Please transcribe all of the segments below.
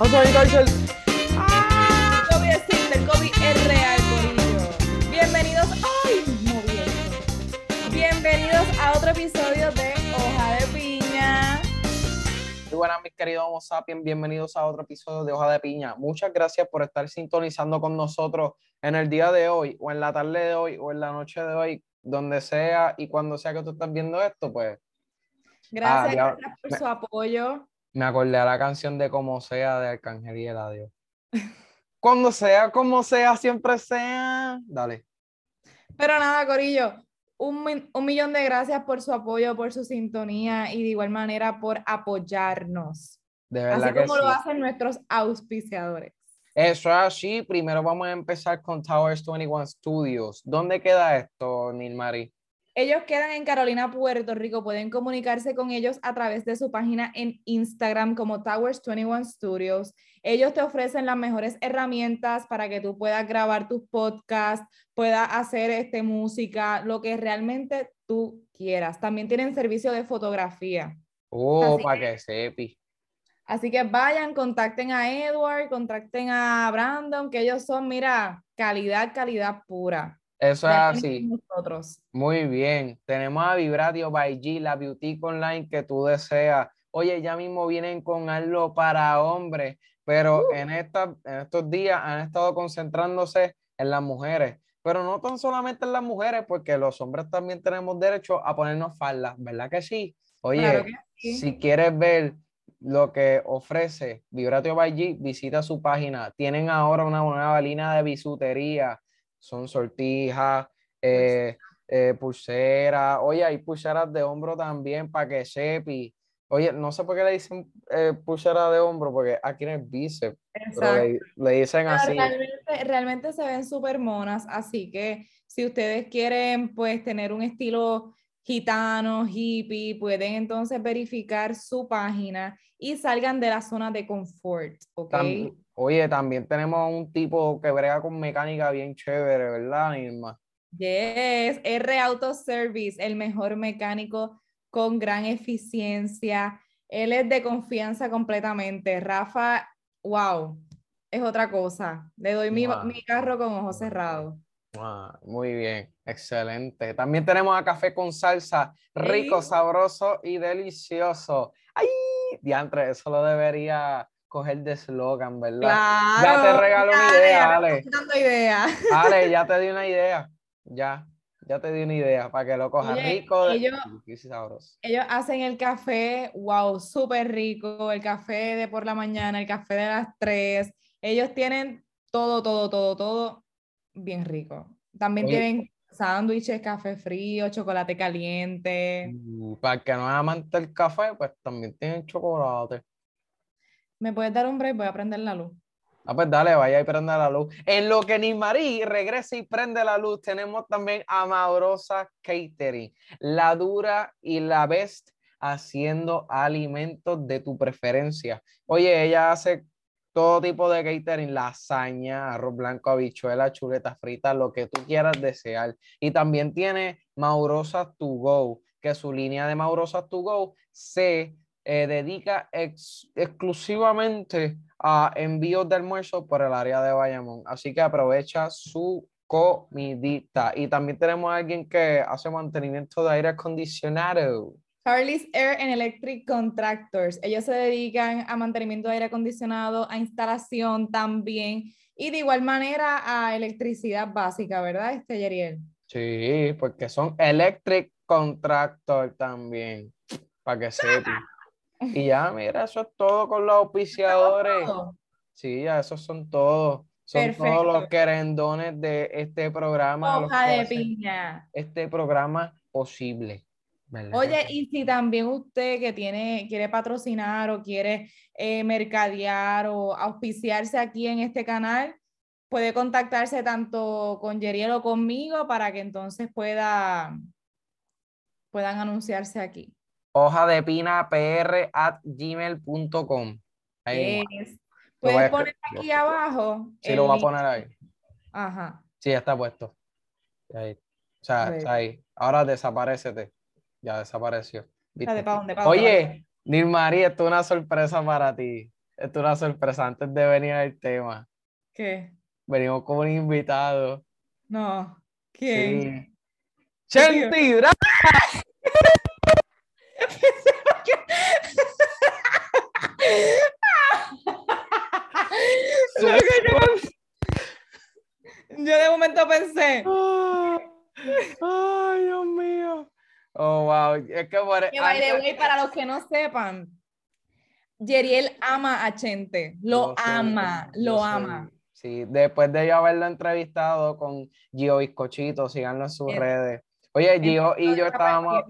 Vamos a evitar el... ¡Ah! El COVID existe, el COVID es real, Corillo. Bienvenidos, ¡ay! Moviendo. Bienvenidos a otro episodio de Hoja de Piña. Muy buenas, mis queridos Homo sapiens. Bienvenidos a otro episodio de Hoja de Piña. Muchas gracias por estar sintonizando con nosotros en el día de hoy, o en la tarde de hoy, o en la noche de hoy, donde sea y cuando sea que tú estés viendo esto, pues Gracias, Ah, ya- gracias por me- su apoyo. Me acordé a la canción de Como sea de Arcángel y Eladio. Cuando sea, como sea, siempre sea. Dale. Pero nada, Corillo, un, un millón de gracias por su apoyo, por su sintonía y de igual manera por apoyarnos. De verdad Así que como sí. lo hacen nuestros auspiciadores. Eso es así. Primero vamos a empezar con Towers 21 Studios. ¿Dónde queda esto, Nilmari? Ellos quedan en Carolina, Puerto Rico. Pueden comunicarse con ellos a través de su página en Instagram como Towers 21 Studios. Ellos te ofrecen las mejores herramientas para que tú puedas grabar tus podcasts, puedas hacer este, música, lo que realmente tú quieras. También tienen servicio de fotografía. Oh, para que- que sepi. Así que vayan, contacten a Edward, contacten a Brandon, que ellos son, mira, calidad, calidad pura. Eso es así. Nosotros. Muy bien. Tenemos a Vibratio by G, la boutique online que tú deseas. Oye, ya mismo vienen con algo para hombres, pero Uh. en, esta, en estos días han estado concentrándose en las mujeres. Pero no tan solamente en las mujeres, porque los hombres también tenemos derecho a ponernos faldas, ¿verdad que sí? Oye, Claro que sí. si quieres ver lo que ofrece Vibratio by G, visita su página. Tienen ahora una nueva línea de bisutería. Son sortijas, eh, eh, pulseras. Oye, hay pulseras de hombro también para que sepi. Oye, no sé por qué le dicen eh, pulsera de hombro, porque aquí en el bíceps, pero le, le dicen Pero así. realmente, realmente se ven súper monas, así que si ustedes quieren pues tener un estilo gitano, hippie, pueden entonces verificar su página y salgan de la zona de confort, ¿ok? Oye, también tenemos un tipo que brega con mecánica bien chévere, ¿verdad, Nilma? Yes, R Auto Service, el mejor mecánico con gran eficiencia. Él es de confianza completamente. Rafa, wow, es otra cosa. Le doy mi, Wow. mi carro con ojos cerrados. Ah, muy bien, excelente. También tenemos a café con salsa, rico, Sí. sabroso y delicioso. ¡Ay! Diantre, eso lo debería coger de slogan, ¿verdad? Claro. Ya te regalo una idea, Ale. idea. Ale, ya te di una idea. Ya, ya te di una idea para que lo cojas Oye, rico de- ellos- sabroso. Ellos hacen el café, wow, súper rico, el café de por la mañana, el café de las 3. Ellos tienen todo, todo, todo, todo bien rico. También Oye. tienen sándwiches, café frío, chocolate caliente. Uh, para el que no es amante del café, pues también tienen chocolate. ¿Me puedes dar un break? Voy a prender la luz. Ah, pues dale, vaya y prende la luz. En lo que ni Marí regresa y prende la luz, tenemos también a Maurosa Catering, la dura y la best haciendo alimentos de tu preferencia. Oye, ella hace todo tipo de catering, lasaña, arroz blanco, habichuela, chuleta frita, lo que tú quieras desear. Y también tiene Maurosa To Go, que su línea de Maurosa To Go se eh, dedica ex- exclusivamente a envíos de almuerzo por el área de Bayamón. Así que aprovecha su comidita. Y también tenemos a alguien que hace mantenimiento de aire acondicionado. Harley's Air and Electric Contractors. Ellos se dedican a mantenimiento de aire acondicionado, a instalación también y de igual manera a electricidad básica, ¿verdad, este Yeriel? Sí, porque son electric contractor también, para que sepan. Y ya, mira, eso es todo con los auspiciadores. Sí, ya esos son todos. Son todos los querendones de este programa. Hoja de piña. Este programa posible. ¿Verdad que Oye, y si también usted que tiene, quiere patrocinar o quiere eh, mercadear o auspiciarse aquí en este canal, puede contactarse tanto con Yeriel o conmigo para que entonces pueda, puedan anunciarse aquí. hoja de pina pr at gmail.com. Ahí, Yes. Puedes poner aquí abajo. sí, lo voy a poner ahí. Ajá. Sí, ya está puesto. Ahí. O sea, Ready. está ahí. Ahora desaparecete. Ya desapareció. Oye, Nilmarí, esto es una sorpresa para ti. Esto es una sorpresa antes de venir al tema. ¿Qué? Venimos con un invitado. No. ¿Quién? Sí. Chenti, yo, de momento pensé, Ay, Dios mío. Oh, wow. Es que por que by the way, para los que no sepan, Yeriel ama a Chente, lo ama, yo lo ama. Sí, después de yo haberlo entrevistado con Gio Bizcochito, síganlo en sus Bien. redes. Oye, Gio y yo Está estábamos.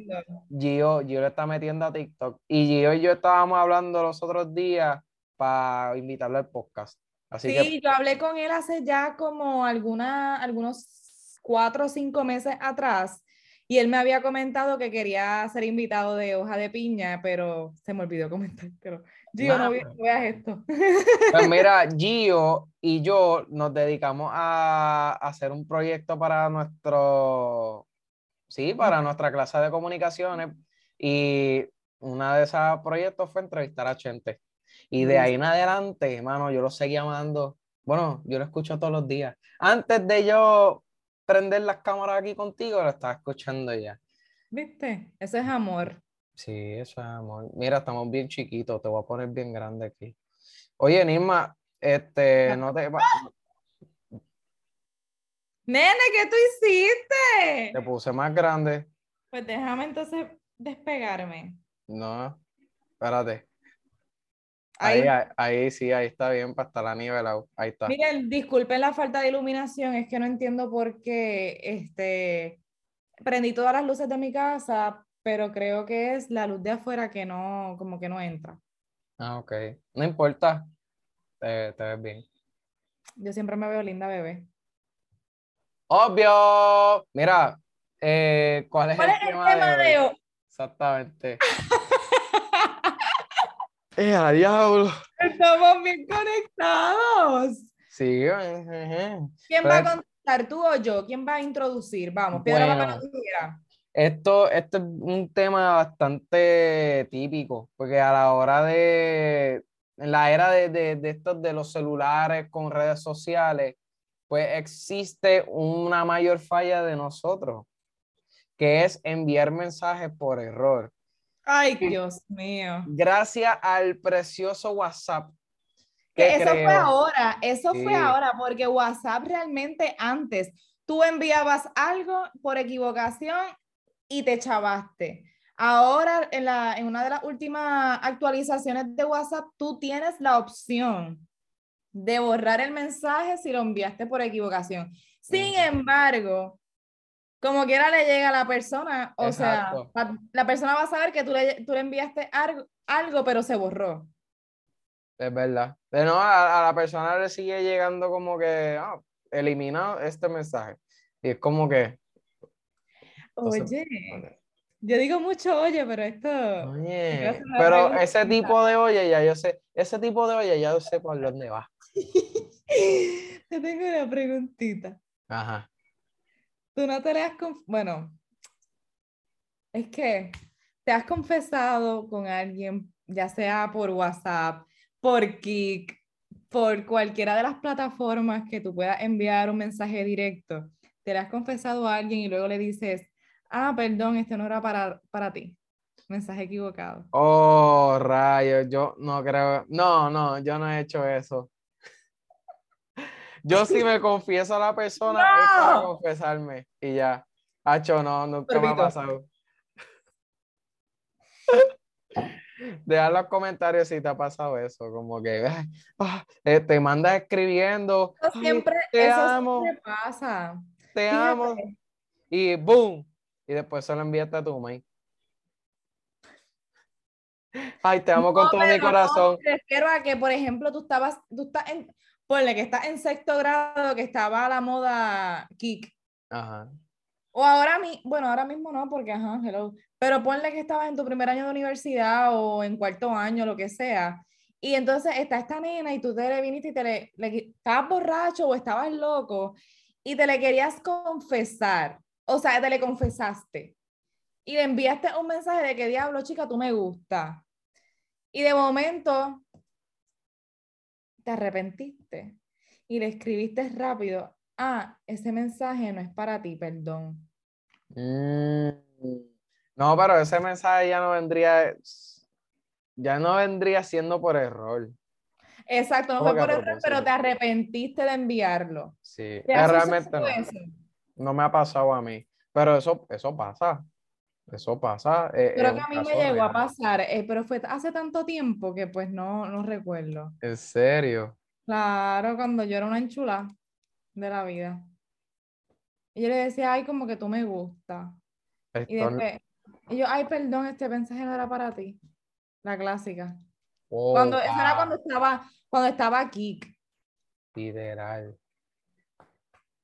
Gio, Gio le está metiendo a TikTok y Gio y yo estábamos hablando los otros días para invitarlo al podcast. Así que Sí, yo hablé con él hace ya como alguna, algunos cuatro o cinco meses atrás y él me había comentado que quería ser invitado de Hoja de Piña, pero se me olvidó comentar. Pero, Gio, Nada. no veas esto. Pues mira, Gio y yo nos dedicamos a hacer un proyecto para nuestro, sí, para nuestra clase de comunicaciones y una de esos proyectos fue entrevistar a Chente. Y de ahí en adelante, mano, yo lo seguí amando. Bueno, yo lo escucho todos los días. Antes de yo prender las cámaras aquí contigo, lo estaba escuchando ya. ¿Viste? Eso es amor. Sí, eso es amor. Mira, estamos bien chiquitos, te voy a poner bien grande aquí. Oye, Nisma, este, no te, Nene, ¿qué tú hiciste? te puse más grande. Pues déjame entonces despegarme. No, espérate. Ahí. Ahí, sí, ahí está bien para estar nivelado. Ahí está. Miren, disculpen la falta de iluminación, es que no entiendo por qué este, prendí todas las luces de mi casa, pero creo que es la luz de afuera que no, como que no entra. Ah, ok. No importa. Te, te ves bien. Yo siempre me veo linda, bebé. Obvio. Mira, eh, ¿cuál es ¿Cuál el es el tema tema de hoy? Exactamente. ¡Eh, a diablo! Estamos bien conectados. Sí. ¿Quién va a contar, tú o yo? ¿Quién va a introducir? Vamos, piedra, papel Bueno. o tijera. Esto, esto es un tema bastante típico, porque a la hora de, en la era de, de, de estos de los celulares con redes sociales, pues existe una mayor falla de nosotros, que es enviar mensajes por error. Ay, Dios mío. Gracias al precioso WhatsApp Que eso fue ahora, eso Sí. fue ahora, porque WhatsApp realmente antes, tú enviabas algo por equivocación y te chavaste. Ahora, en, la, en una de las últimas actualizaciones de WhatsApp, tú tienes la opción de borrar el mensaje si lo enviaste por equivocación. Sin embargo, como quiera le llega a la persona, o Exacto. sea, la, persona va a saber que tú le, tú le enviaste algo, algo, pero se borró. Es verdad. De no, a, a la persona le sigue llegando como que, ah, elimina este mensaje. Y es como que, Entonces, Oye, yo digo mucho oye, pero esto... Oye, pero ese tipo de oye, ya yo sé, ese tipo de oye, ya yo sé por dónde va. Te tengo una preguntita. Ajá. Tú no te le has... Bueno, es que te has confesado con alguien, ya sea por WhatsApp, por Kik, por cualquiera de las plataformas que tú puedas enviar un mensaje directo. Te le has confesado a alguien y luego le dices, ah, perdón, este no era para, para ti. Mensaje equivocado. Oh, rayos, yo no creo, no, no, yo no he hecho eso. Yo sí me confieso a la persona es para ¡No! confesarme y ya. Hacho, no, nunca me ha pasado. Deja en los comentarios si te ha pasado eso, como que ay, ah, te mandas escribiendo, Eso "Ay, siempre, te eso amo, siempre pasa. te Fíjate. amo, y boom, y después se lo enviaste a tu mail. Ay, te amo con No, todo mi pero no, corazón. me refiero a que, por ejemplo, tú estabas, tú estás en, ponle que estás en sexto grado, que estaba la moda kick. Ajá. O ahora mismo, bueno, ahora mismo no, porque ajá, hello. Pero ponle que estabas en tu primer año de universidad o en cuarto año, lo que sea. Y entonces está esta nena y tú te le viniste y te le, le estabas borracho o estabas loco y te le querías confesar. O sea, te le confesaste. Y le enviaste un mensaje de que diablo, chica, tú me gusta. Y de momento te arrepentiste y le escribiste rápido, ah, ese mensaje no es para ti, perdón. Mm, no, pero ese mensaje ya no vendría, ya no vendría siendo por error. Exacto, no fue por error, pero te arrepentiste de enviarlo. Sí, realmente no. No me ha pasado a mí, pero eso, eso pasa. Eso pasa. Eh, Creo que a mí me llegó a pasar, eh, pero fue hace tanto tiempo que pues no, no recuerdo. ¿En serio? Claro, cuando yo era una enchula de la vida. Y yo le decía, ay, como que tú me gusta. Y después, y yo, ay, perdón, este mensaje no era para ti. La clásica. Oh, cuando, Eso era cuando estaba, cuando estaba Kik. Literal.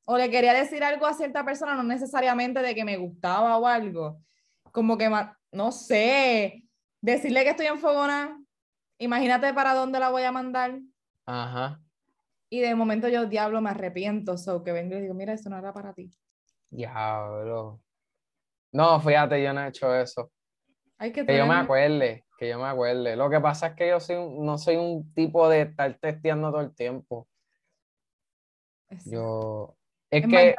O le quería decir algo a cierta persona, no necesariamente de que me gustaba o algo. Como que, no sé, decirle que estoy en Fogona, imagínate para dónde la voy a mandar. Ajá. Y de momento yo, diablo, me arrepiento, so que vengo y digo, mira, eso no era para ti. Diablo. No, fíjate, yo no he hecho eso. Hay que, que yo me acuerde, que yo me acuerde. Lo que pasa es que yo soy, no soy un tipo de estar testeando todo el tiempo. Yo, es, que,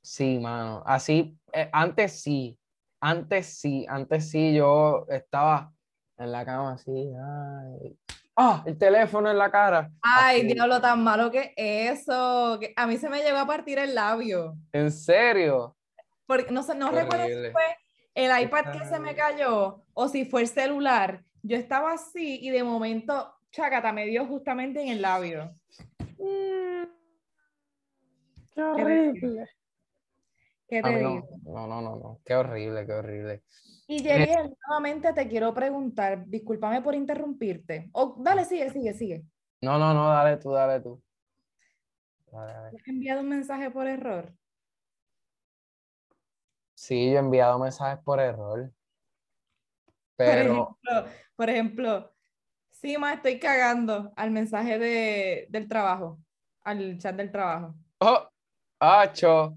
sí, mano, así, eh, antes sí, antes sí, antes sí, yo estaba en la cama así, ay, ¡Ah! El teléfono en la cara. Ay, diablo, tan malo que eso. Que a mí se me llegó a partir el labio. ¿En serio? Porque no sé, no recuerdo si fue el iPad que se me cayó o si fue el celular. Yo estaba así y de momento, chacata, me dio justamente en el labio. Mm. Qué horrible. ¿Qué te digo? No, no, no, no, Qué horrible, qué horrible. Y Yeriel, nuevamente te quiero preguntar, discúlpame por interrumpirte. O, dale, sigue, sigue, sigue. No, no, no, dale tú, dale tú. ¿Has enviado un mensaje por error? Sí, yo he enviado mensajes por error. Pero... Por ejemplo, sí, más estoy cagando al mensaje de, del trabajo, al chat del trabajo. Oh, acho.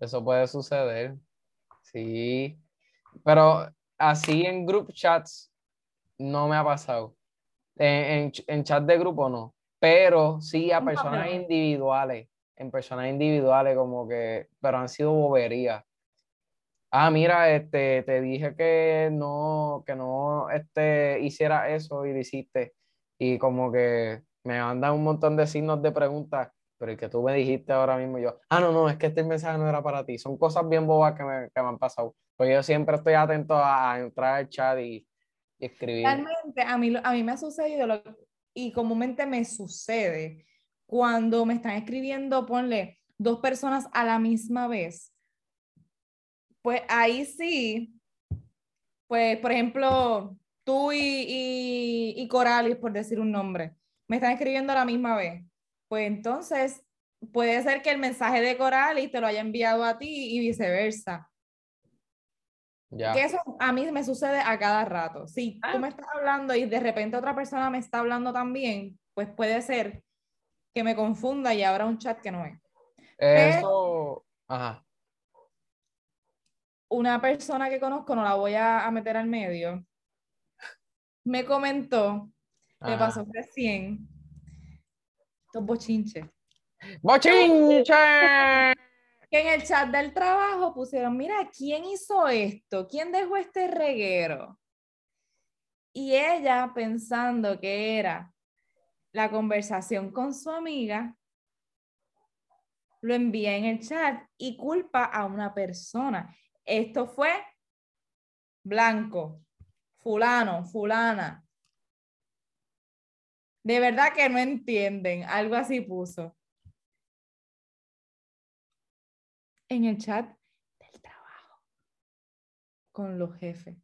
Eso puede suceder. Sí. Pero así en group chats no me ha pasado. En, en, chat de grupo no. Pero sí a personas individuales. En personas individuales, como que. Pero han sido boberías. Ah, mira, este, te dije que no, que no este, hiciera eso y lo hiciste. Y como que me mandan un montón de signos de preguntas pero el que tú me dijiste ahora mismo, yo, ah, no, no, es que este mensaje no era para ti. Son cosas bien bobas que me, que me han pasado. Pues yo siempre estoy atento a, entrar al chat y, escribir. Realmente, a mí, a mí me ha sucedido, lo, y comúnmente me sucede, cuando me están escribiendo, ponle dos personas a la misma vez, pues ahí sí, pues por ejemplo, tú y, y, y Coralis, por decir un nombre, me están escribiendo a la misma vez pues entonces puede ser que el mensaje de coral y te lo haya enviado a ti y viceversa. Ya. Que eso a mí me sucede a cada rato. Si tú ah. me estás hablando y de repente otra persona me está hablando también, pues puede ser que me confunda y abra un chat que no es. Eso, ajá. Una persona que conozco, no la voy a, meter al medio, me comentó, le pasó recién, bochinche. ¡Bochinche! Que en el chat del trabajo pusieron, mira, ¿quién hizo esto? ¿Quién dejó este reguero? Y ella pensando que era la conversación con su amiga, lo envía en el chat y culpa a una persona. Esto fue blanco, fulano, fulana. De verdad que no entienden. Algo así puso. En el chat del trabajo. Con los jefes.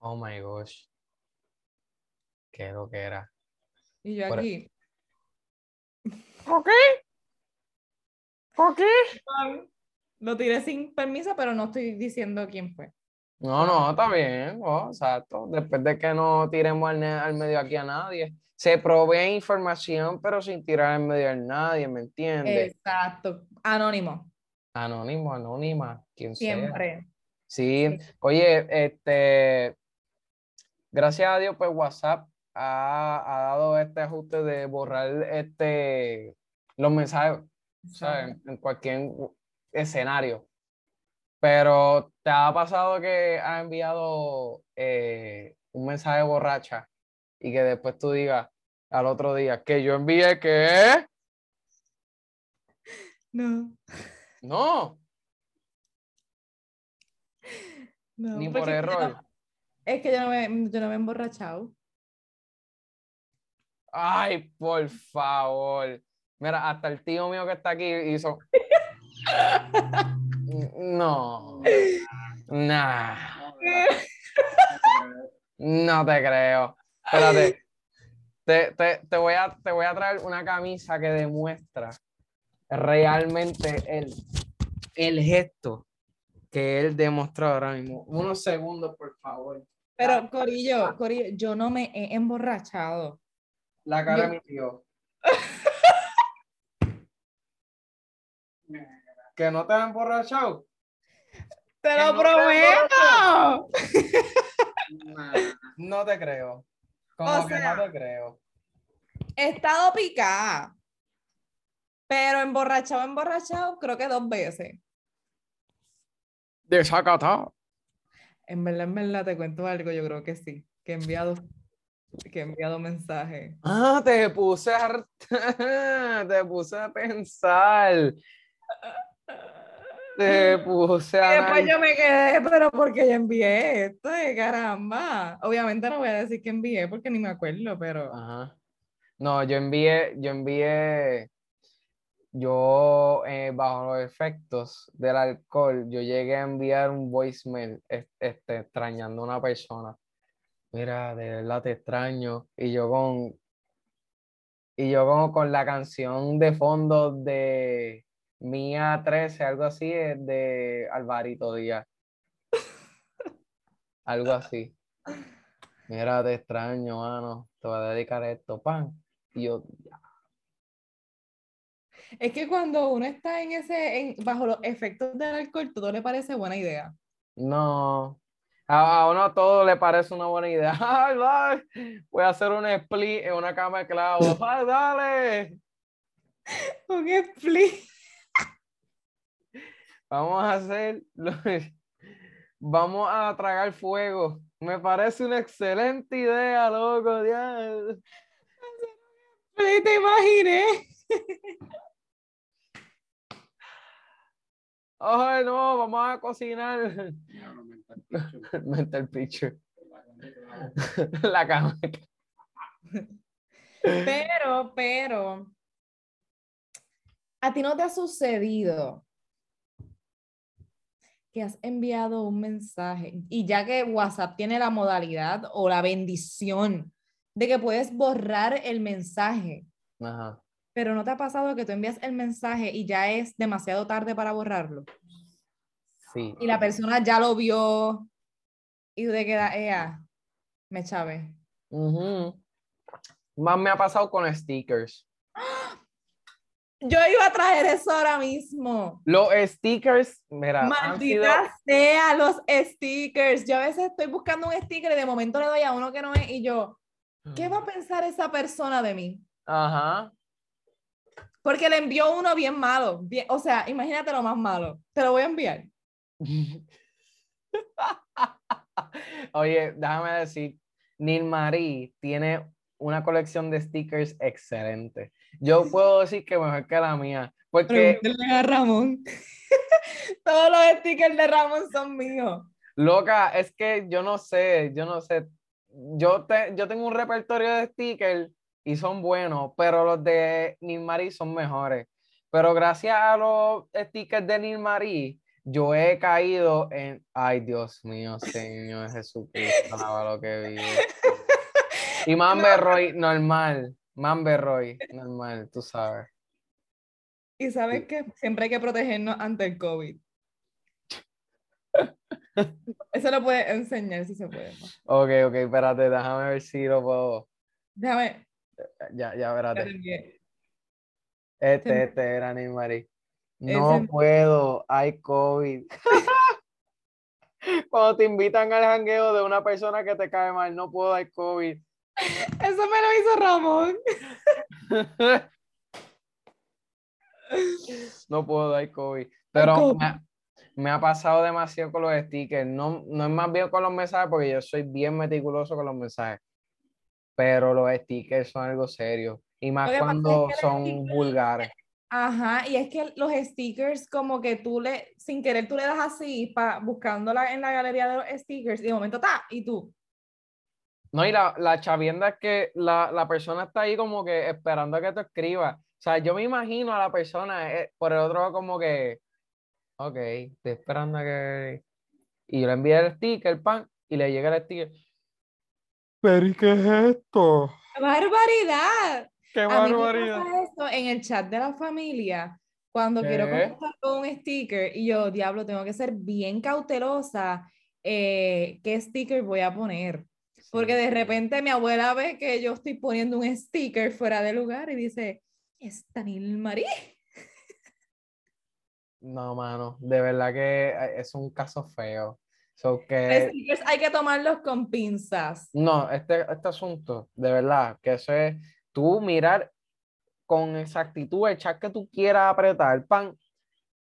Oh my gosh. Qué lo que era. Y yo aquí. ¿Por qué? ¿Por qué? Lo tiré sin permiso, pero no estoy diciendo quién fue. No, no, está bien, oh, exacto. Después de que no tiremos al, medio aquí a nadie. Se provee información, pero sin tirar al medio a nadie, ¿me entiendes? Exacto. Anónimo. Anónimo, anónima, quien Siempre. Sí. oye, este, gracias a Dios, pues WhatsApp ha, ha dado este ajuste de borrar este, los mensajes ¿sabes? en cualquier escenario. Pero ¿te ha pasado que ha enviado eh, un mensaje borracha y que después tú digas al otro día que yo envié que... No. No, no ni porque por error. no- es que yo no me, yo no me he emborrachado. Ay, por favor. Mira, hasta el tío mío que está aquí hizo. No. Nah. No te creo. Espérate. Te, te- te voy a, te voy a traer una camisa que demuestra realmente el, el gesto que él demostró ahora mismo. Unos segundos, por favor. Pero, Corillo, Corillo, yo no me he emborrachado. La cara Yo- de mi tío. ¿Que no te has emborrachado? ¡Te lo no te has prometo! No te creo. Como O que sea- no te creo. He estado picada. Pero emborrachado, emborrachado, creo que dos veces. Desacatado. En verdad, en verdad, te cuento algo, yo creo que sí. Que he enviado, que he enviado mensajes. Ah, te puse a, te puse a pensar. Te puse Y a después yo me quedé, pero porque yo envié esto, de caramba. Obviamente no voy a decir que envié porque ni me acuerdo, pero. Ajá. No, yo envié, yo envié, yo eh, bajo los efectos del alcohol, yo llegué a enviar un voicemail es- este, extrañando a una persona. Mira, de verdad te extraño. Y yo con, y yo como con la canción de fondo de Mía 13, algo así, eh, de Alvarito Díaz. Algo así. Mira, te extraño, mano. Te voy a dedicar esto, pan. Y yo, Es que cuando uno está en ese, en- bajo los efectos del alcohol, todo le parece buena idea. no. A, a uno todo le parece una buena idea. Ay, dale, voy a hacer un split en una cama de clavos. Ay, dale. Un split. Vamos a hacer. Vamos a tragar fuego. Me parece una excelente idea, loco. split, Te imaginé. Ay, no, vamos a cocinar. Mental picture. La cama. Pero, pero, ¿a ti no te ha sucedido que has enviado un mensaje y ya que WhatsApp tiene la modalidad o la bendición de que puedes borrar el mensaje, Ajá. pero no te ha pasado que tú envías el mensaje y ya es demasiado tarde para borrarlo? Sí. Y la persona ya lo vio y tú te quedas, ea, me chave. Ujú. Más me ha pasado con stickers. Yo iba a traer eso ahora mismo. Los stickers, mira, Maldita sido- sea los stickers. Yo a veces estoy buscando un sticker y de momento le doy a uno que no es y yo, ¿qué va a pensar esa persona de mí? Ajá. Porque le envió uno bien malo. bien- o sea, imagínate lo más malo. Te lo voy a enviar. Oye, déjame decir, Nil Marie tiene una colección de stickers excelente. Yo puedo decir que mejor que la mía, porque a Ramón. Todos los stickers de Ramón son míos. Loca, es que yo no sé, yo no sé. Yo, te, yo tengo un repertorio de stickers y son buenos, pero los de Nilmarie son mejores. Pero gracias a los stickers de Nilmarie, yo he caído en. Ay, Dios mío, Señor Jesucristo, lo que vive. Y Mamberroy, normal. Mamberroy, normal, tú sabes. Y sabes que siempre hay que protegernos ante el COVID. Eso lo puedes enseñar si se puede. ¿no? Ok, ok, espérate, déjame ver si lo puedo. Déjame. Ya, ya, espérate. Este, este era Neymar. No Ese- puedo, hay COVID. Cuando te invitan al jangueo de una persona que te cae mal, no puedo dar COVID. Eso me lo hizo Ramón. no puedo dar COVID. Pero me ha, me ha, pasado demasiado con los stickers. No, no es más bien con los mensajes, porque yo soy bien meticuloso con los mensajes. Pero los stickers son algo serio. Y más cuando son vulgares. Ajá, y es que los stickers, como que tú le, sin querer, tú le das así, pa, buscándola en la galería de los stickers, y de momento está, y tú. No, y la, la chavienda es que la, la, persona está ahí como que esperando a que tú escribas. O sea, yo me imagino a la persona eh, por el otro lado como que, ok, estoy esperando a que... Y yo le envié el sticker, pan, y le llega el sticker. Pero ¿y qué es esto? ¡Barbaridad! ¡Qué barbaridad! esto en el chat de la familia cuando quiero contestar con un sticker y yo, diablo, tengo que ser bien cautelosa eh, qué sticker voy a poner. Porque de repente mi abuela ve que yo estoy poniendo un sticker fuera de lugar y dice, ¿es Daniel Marí? No, mano, de verdad que eh, es un caso feo. So que... hay que tomarlos con pinzas. No, este, este asunto, de verdad, que eso es tú mirar con exactitud el chat que tú quieras apretar, pan,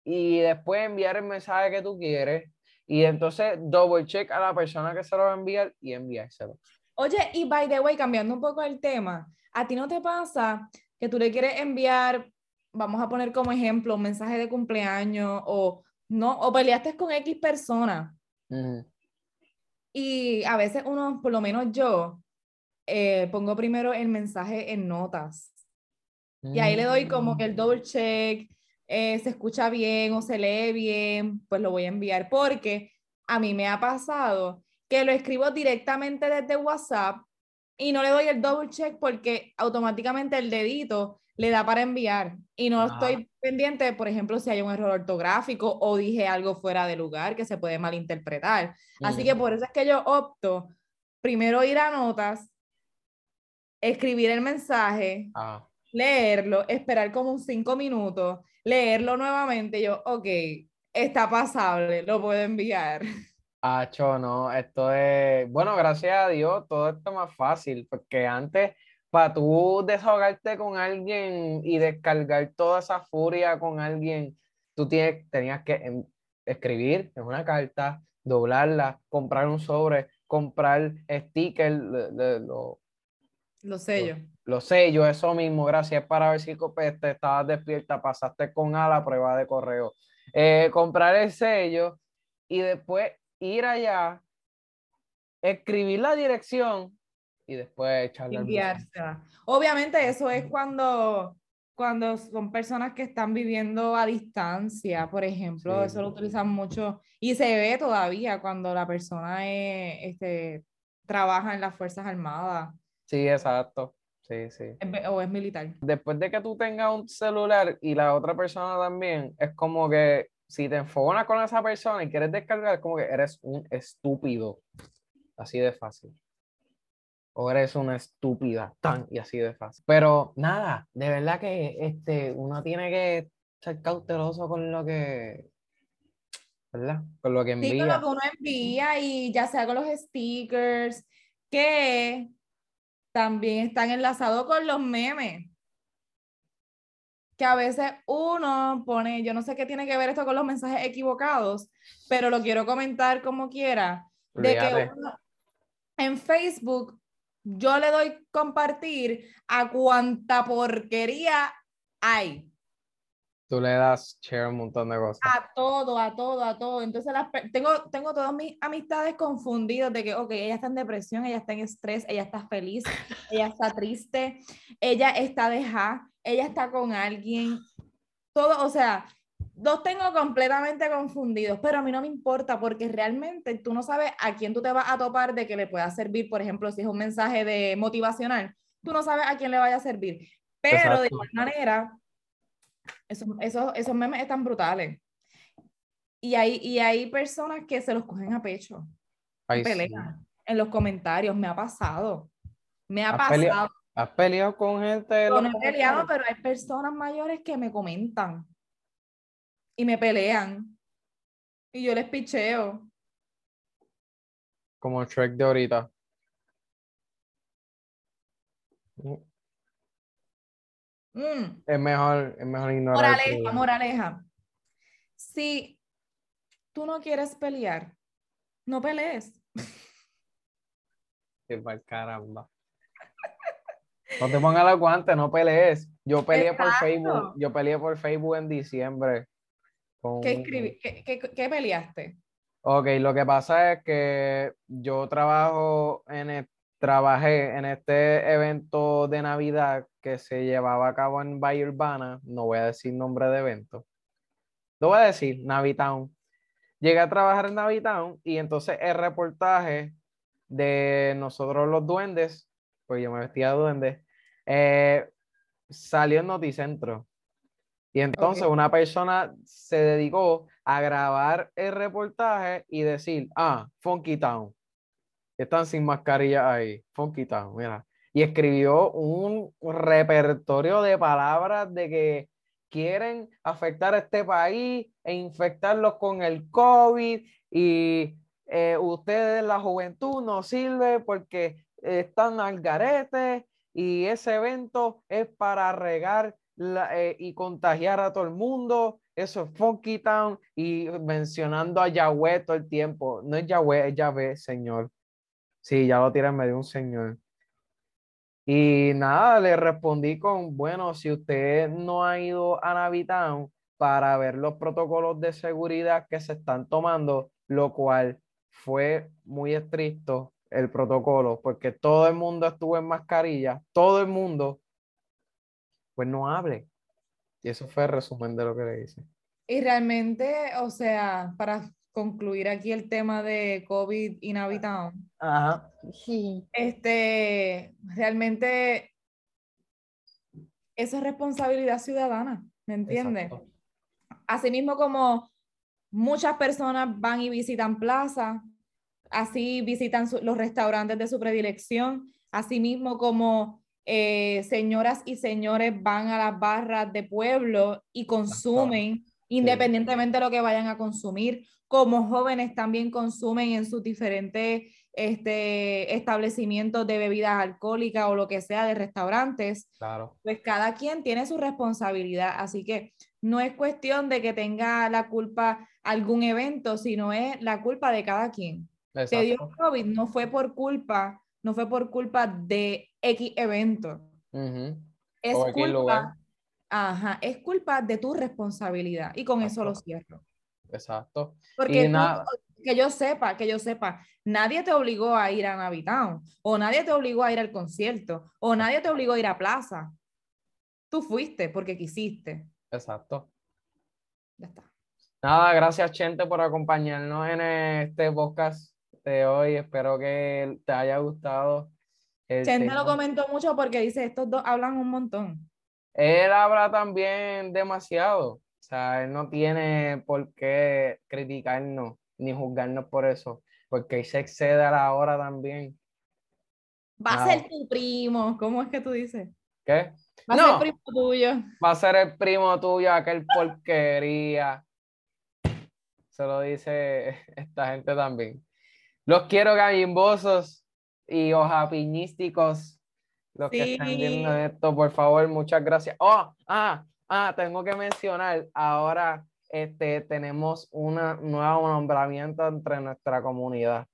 y después enviar el mensaje que tú quieres, y entonces double check a la persona que se lo va a enviar y enviárselo. Oye, y by the way, cambiando un poco el tema, ¿a ti no te pasa que tú le quieres enviar, vamos a poner como ejemplo, un mensaje de cumpleaños o no, o peleaste con X persona? Y a veces uno, por lo menos yo, eh, pongo primero el mensaje en notas. Y ahí le doy como que el double check, eh, se escucha bien o se lee bien, pues lo voy a enviar. Porque a mí me ha pasado que lo escribo directamente desde WhatsApp y no le doy el double check porque automáticamente el dedito le da para enviar y no estoy pendiente, por ejemplo, si hay un error ortográfico o dije algo fuera de lugar que se puede malinterpretar. Así que por eso es que yo opto primero ir a notas, escribir el mensaje, ah. leerlo, esperar como un cinco minutos, leerlo nuevamente, yo, ok, está pasable, lo puedo enviar. Acho, no, esto es, bueno, gracias a Dios, todo esto es más fácil, porque antes, para tú desahogarte con alguien y descargar toda esa furia con alguien, tú tienes, tenías que escribir en una carta, doblarla, comprar un sobre, comprar stickers, lo, los sellos. Los sellos, eso mismo, gracias para ver si te estabas despierta, pasaste con A la prueba de correo. Eh, comprar el sello y después ir allá, escribir la dirección y después echarle Enviársela. Obviamente eso es cuando, cuando son personas que están viviendo a distancia, por ejemplo, eso lo utilizan mucho y se ve todavía cuando la persona este, trabaja en las Fuerzas Armadas Sí, exacto. Sí, sí. O es militar. Después de que tú tengas un celular y la otra persona también, es como que si te enfogonas con esa persona y quieres descargar, es como que eres un estúpido. Así de fácil. O eres una estúpida, tan y así de fácil. Pero nada, de verdad que este, uno tiene que ser cauteloso con lo que, ¿verdad? Con lo que envía. Sí, con lo que uno envía y ya sea con los stickers, que también están enlazados con los memes. Que a veces uno pone, yo no sé qué tiene que ver esto con los mensajes equivocados, pero lo quiero comentar como quiera. De que en Facebook yo le doy compartir a cuanta porquería hay. Tú le das share un montón de cosas. A todo, a todo, a todo. Entonces las, tengo, tengo todas mis amistades confundidas de que, ok, ella está en depresión, ella está en estrés, ella está feliz, ella está triste, ella está deja, ella está con alguien. Todo, o sea, los tengo completamente confundidos, pero a mí no me importa porque realmente tú no sabes a quién tú te vas a topar de que le pueda servir, por ejemplo, si es un mensaje de motivacional, tú no sabes a quién le vaya a servir. Pero de igual manera, esos, esos, memes están brutales. Y hay, y hay personas que se los cogen a pecho. pelean en los comentarios. Me ha pasado. Me ha pasado. ¿Has peleado con gente? No, he peleado, pero hay personas mayores que me comentan y me pelean. Y yo les picheo. Como Shrek de ahorita. Mm. Es mejor, es mejor ignorar. Moraleja, moraleja. Si tú no quieres pelear, no pelees. Pa'l caramba. No te pongas los guantes, no pelees. Yo peleé por. Facebook, yo peleé por Facebook en diciembre. con ¿Qué, escribi- qué, qué- qué peleaste? Ok, lo que pasa es que yo trabajo en trabajé en este evento de Navidad que se llevaba a cabo en Valle Urbana. No voy a decir nombre de evento. Lo voy a decir, Navitown. Llegué a trabajar en Navitown y entonces el reportaje de nosotros los duendes, pues yo me vestía de duende, eh, salió en Noticentro. Y entonces una persona se dedicó a grabar el reportaje y decir, ah, Funky Town. Están sin mascarilla ahí. Funky Town, mira. Y escribió un repertorio de palabras de que quieren afectar a este país e infectarlos con el COVID y eh, ustedes, la juventud, no sirve porque están al garete y ese evento es para regar la- eh, y contagiar a todo el mundo. Eso es Funky Town y mencionando a Yahweh todo el tiempo. No es Yahweh, es Yahvé, señor. Sí, ya lo tiran, me dio un señor. Y nada, le respondí con, bueno, si usted no ha ido a Navitown para ver los protocolos de seguridad que se están tomando, lo cual fue muy estricto el protocolo, porque todo el mundo estuvo en mascarilla, todo el mundo, pues no hable. Y eso fue el resumen de lo que le hice. Y realmente, o sea, para concluir aquí el tema de COVID Navitown, Ajá. Sí. este, realmente eso es responsabilidad ciudadana, ¿me entiendes? Asimismo como muchas personas van y visitan plazas, así visitan su- los restaurantes de su predilección, asimismo como eh, señoras y señores van a las barras de pueblo y consumen, independientemente de lo que vayan a consumir, como jóvenes también consumen en sus diferentes este, establecimientos de bebidas alcohólicas o lo que sea de restaurantes Claro. pues cada quien tiene su responsabilidad, así que no es cuestión de que tenga la culpa algún evento, sino es la culpa de cada quien. Te dio Exacto. COVID, no fue por culpa, no fue por culpa de X evento. Es O X lugar. culpa, ajá, es culpa de tu responsabilidad. Y con eso lo cierro. Exacto. Porque Y tú- nada. que yo sepa, que yo sepa, nadie te obligó a ir a Navitown, o nadie te obligó a ir al concierto, o nadie te obligó a ir a plaza. Tú fuiste porque quisiste. Exacto. Ya está. Nada, gracias Chente por acompañarnos en este podcast de hoy. Espero que te haya gustado. Chente tema. lo comentó mucho porque dice, estos dos hablan un montón. Él habla también demasiado. O sea, él no tiene por qué criticarnos ni juzgarnos por eso, porque él se excede a la hora también. Va a Nada. ser tu primo. ¿Cómo es que tú dices? ¿Qué? Va a No. ser primo tuyo. Va a ser el primo tuyo, aquel porquería. Se lo dice esta gente también. Los quiero gallimbosos y ojapiñísticos. Los que están viendo Sí. esto, por favor, muchas gracias. Oh, ah, ah, tengo que mencionar, ahora este, tenemos una nuevo nombramiento entre nuestra comunidad.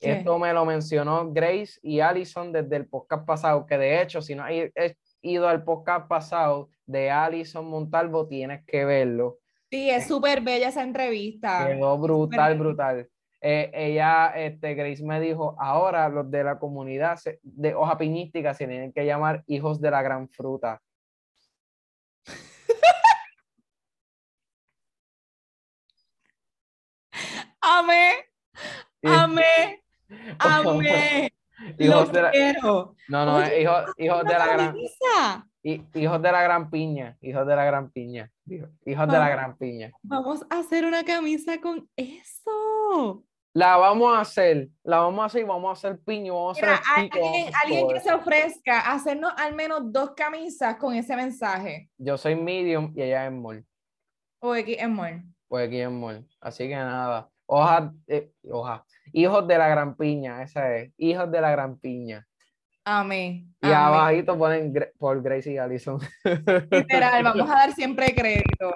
¿Qué? Esto me lo mencionó Grace y Allison desde el podcast pasado, que de hecho, si no has ido al podcast pasado de Allison Montalvo, tienes que verlo. Sí, es súper bella esa entrevista. Quedó brutal, brutal. Eh, ella, este, Grace me dijo, ahora los de la comunidad se- de hoja piñística se tienen que llamar hijos de la gran fruta. Amé, amé, amé. hijos de la, quiero. no, no, Oye, hijos, hijos de la gran, camisa. hi- hijos de la gran piña, hijos de la gran piña, hijo- hijos de la gran piña. Vamos a hacer una camisa con eso. La vamos a hacer, la vamos a hacer y vamos a hacer piño, vamos a Mira, hacer vamos a alguien, hacer alguien todo que se ofrezca a hacernos al menos dos camisas con ese mensaje. Yo soy medium y ella es small, O X es more. pues aquí es small. Así que nada, Hoja, eh, hoja. Hijos de la gran piña, esa es. Hijos de la gran piña. Amén. Y abajito ponen por Gracie Allison. Literal, vamos a dar siempre crédito.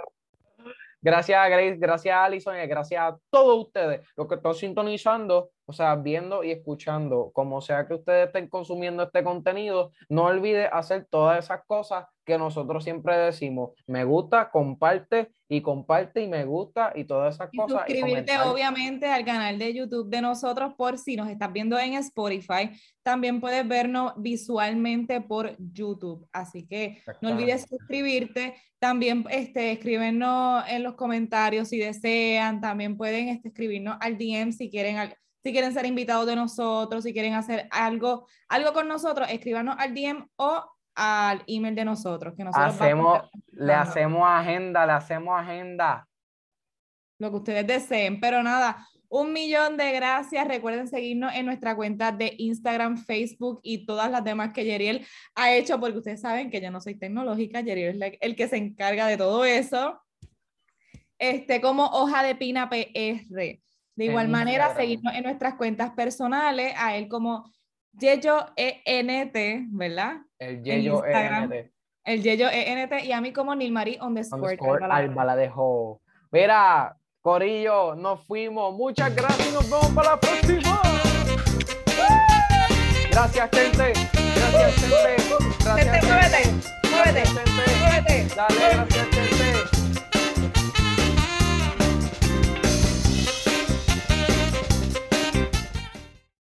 Gracias a Grace, gracias a Alison y gracias a todos ustedes, los que están sintonizando, o sea, viendo y escuchando, como sea que ustedes estén consumiendo este contenido, no olvide hacer todas esas cosas que nosotros siempre decimos, me gusta, comparte y comparte y me gusta y todas esas cosas. Suscribirte obviamente al canal de YouTube de nosotros por si nos estás viendo en Spotify, también puedes vernos visualmente por YouTube, así que no olvides suscribirte, también este, escríbenos en los comentarios si desean, también pueden este, escribirnos al DM si quieren si quieren ser invitados de nosotros, si quieren hacer algo, algo con nosotros, escríbanos al DM o al email de nosotros. Que nosotros hacemos, le hacemos agenda, le hacemos agenda. Lo que ustedes deseen, pero nada, un millón de gracias. Recuerden seguirnos en nuestra cuenta de Instagram, Facebook y todas las demás que Yeriel ha hecho, porque ustedes saben que yo no soy tecnológica, Yeriel es el que se encarga de todo eso. Este, como hoja de pina PR. De igual manera, seguirnos en nuestras cuentas personales, a él como Yeyo ENT, ¿verdad? El Yeyo ENT. El Yeyo ENT y a mí como Nilmarie underscore. Alba la dejo. Mira, Corillo, nos fuimos. Muchas gracias y nos vemos para la próxima. Gracias, gente. Gracias, gente. Gracias, gente. Muévete, muévete, muévete. Dale, gracias.